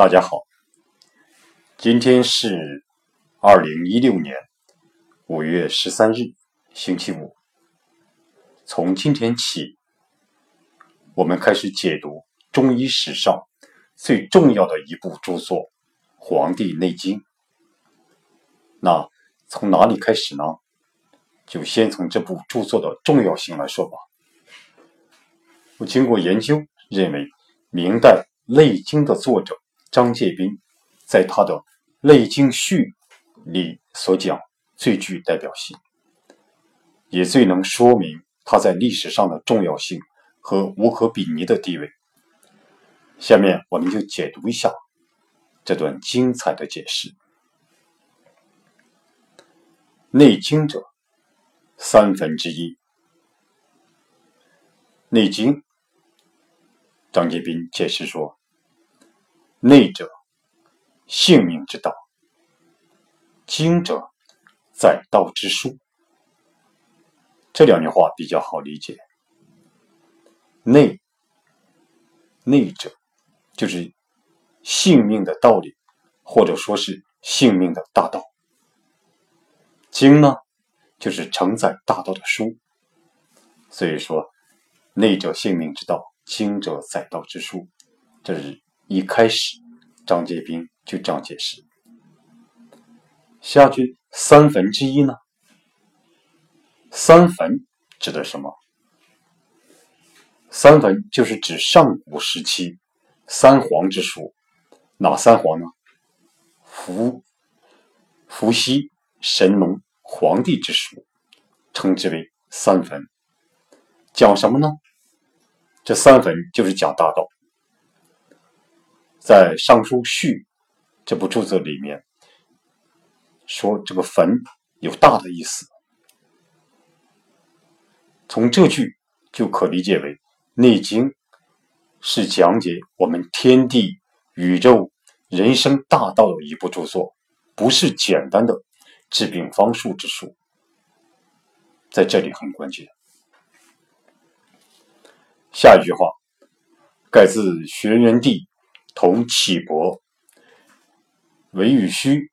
大家好，今天是二零一六年五月十三日，星期五。从今天起，我们开始解读中医史上最重要的一部著作《黄帝内经》。那从哪里开始呢？就先从这部著作的重要性来说吧。我经过研究，认为明代《内经》的作者。张介宾在他的《内经序》里所讲最具代表性，也最能说明他在历史上的重要性和无可比拟的地位。下面我们就解读一下这段精彩的解释。《内经》者，三分之一。《内经》，张介宾解释说。内者，性命之道；经者，载道之书。这两句话比较好理解。内，内者就是性命的道理，或者说是性命的大道。经呢，就是承载大道的书。所以说，内者性命之道，经者载道之书。这是。一开始，张介宾就这样解释。下句三分之一呢？三坟指的什么？三坟就是指上古时期三皇之书。哪三皇呢？伏、伏羲、神农、黄帝之书，称之为三坟。讲什么呢？这三坟就是讲大道。在《尚书序》这部著作里面，说这个“坟”有大的意思。从这句就可理解为，《内经》是讲解我们天地、宇宙、人生大道的一部著作，不是简单的治病方术之书。在这里很关键。下一句话，盖自玄元帝。同启伯、韦宇虚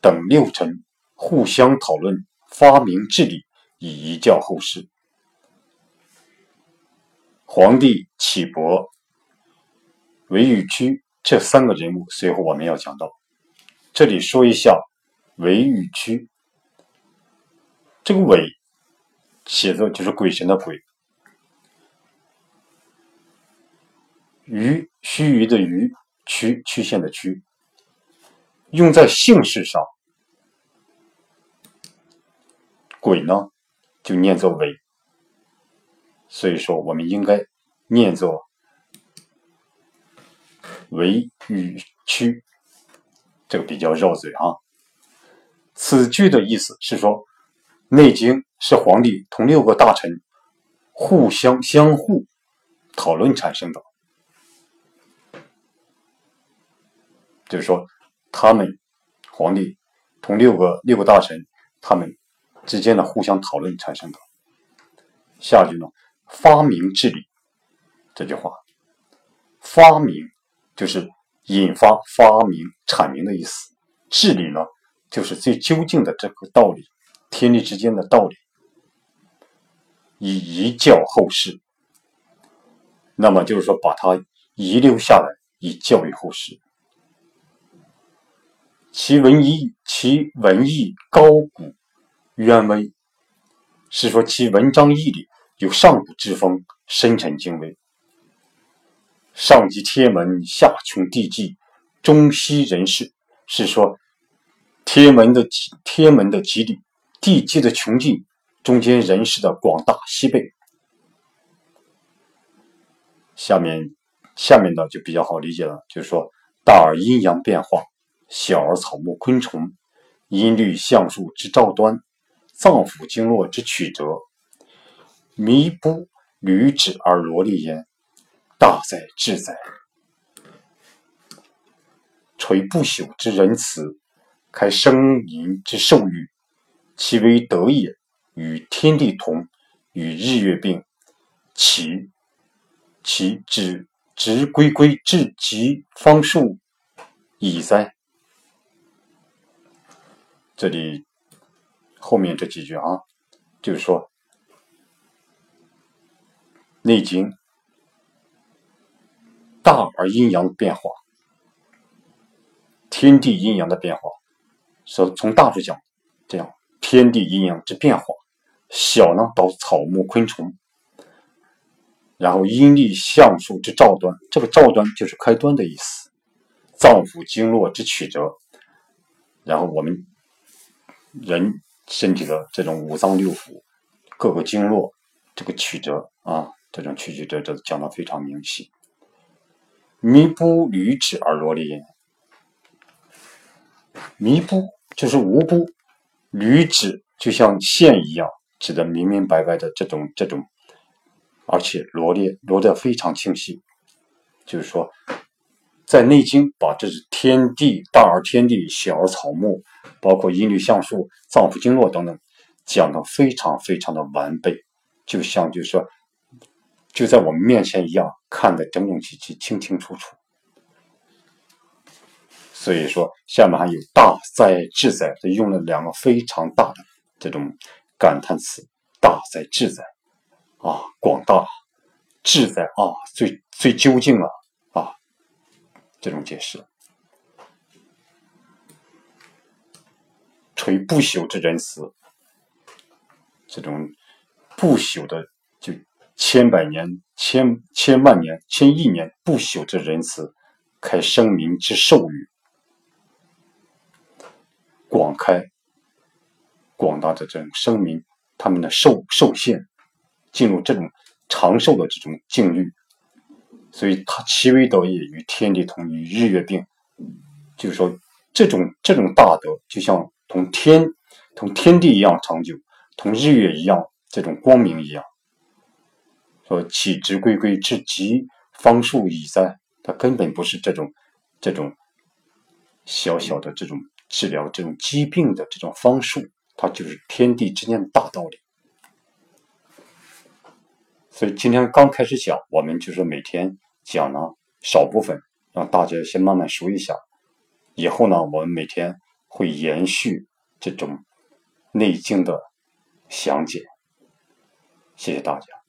等六臣互相讨论发明治理，以遗教后世。皇帝启伯、韦宇虚这三个人物，随后我们要讲到。这里说一下韦宇虚，这个韦写作就是鬼神的鬼，鱼须臾的鱼。曲曲线的曲，用在姓氏上，鬼呢就念作韦，所以说我们应该念作韦与屈，这个比较绕嘴啊。此句的意思是说，《内经》是皇帝同六个大臣互相相互讨论产生的。就是说，他们皇帝同六个六个大臣他们之间的互相讨论产生的。下句呢，发明治理这句话，发明就是引发、发明、阐明的意思。治理呢，就是最究竟的这个道理，天地之间的道理，以遗教后世。那么就是说，把它遗留下来，以教育后世。其文艺，其文艺高古渊微，是说其文章义理有上古之风，深沉精微。上及天文，下穷地际，中西人事，是说天文的天文的极理，地际的穷尽，中间人事的广大西北。下面下面的就比较好理解了，就是说大而阴阳变化。小而草木昆虫，音律象数之兆端，脏腑经络之曲折，弥不履指而罗列焉，大哉至哉！垂不朽之仁慈，开生淫之授予，其为德也，与天地同，与日月并，其其指直归归至极方数。已哉。这里后面这几句啊，就是说《内经》大而阴阳变化，天地阴阳的变化，说从大处讲，这样天地阴阳之变化；小呢到草木昆虫。然后阴历象数之兆端，这个兆端就是开端的意思。脏腑经络之曲折，然后我们人身体的这种五脏六腑各个经络这个曲折啊，这种曲曲折折讲的非常明细。弥不履指而罗列，弥不就是无不，履指就像线一样，指的明明白白的这种这种。而且罗列罗的非常清晰，就是说，在《内经》把这是天地大而天地，小而草木，包括音律象数、脏腑经络等等，讲的非常非常的完备，就像就是说，就在我们面前一样，看得整整齐齐、清清楚楚。所以说，下面还有大哉至哉，用了两个非常大的这种感叹词：大哉至哉。啊，广大，志在啊，最最究竟了啊，这种解释，垂不朽之仁慈，这种不朽的就千百年、千千万年、千亿年不朽之仁慈，开生民之寿语，广开广大的这种生民他们的寿寿限。进入这种长寿的这种境遇，所以他其为道也，与天地同，与日月并。就是说，这种这种大德，就像同天同天地一样长久，同日月一样这种光明一样。说岂之归归之极方术已哉？它根本不是这种这种小小的这种治疗这种疾病的这种方术，它就是天地之间的大道理。所以今天刚开始讲，我们就是每天讲呢少部分，让大家先慢慢熟一下。以后呢，我们每天会延续这种《内经》的详解。谢谢大家。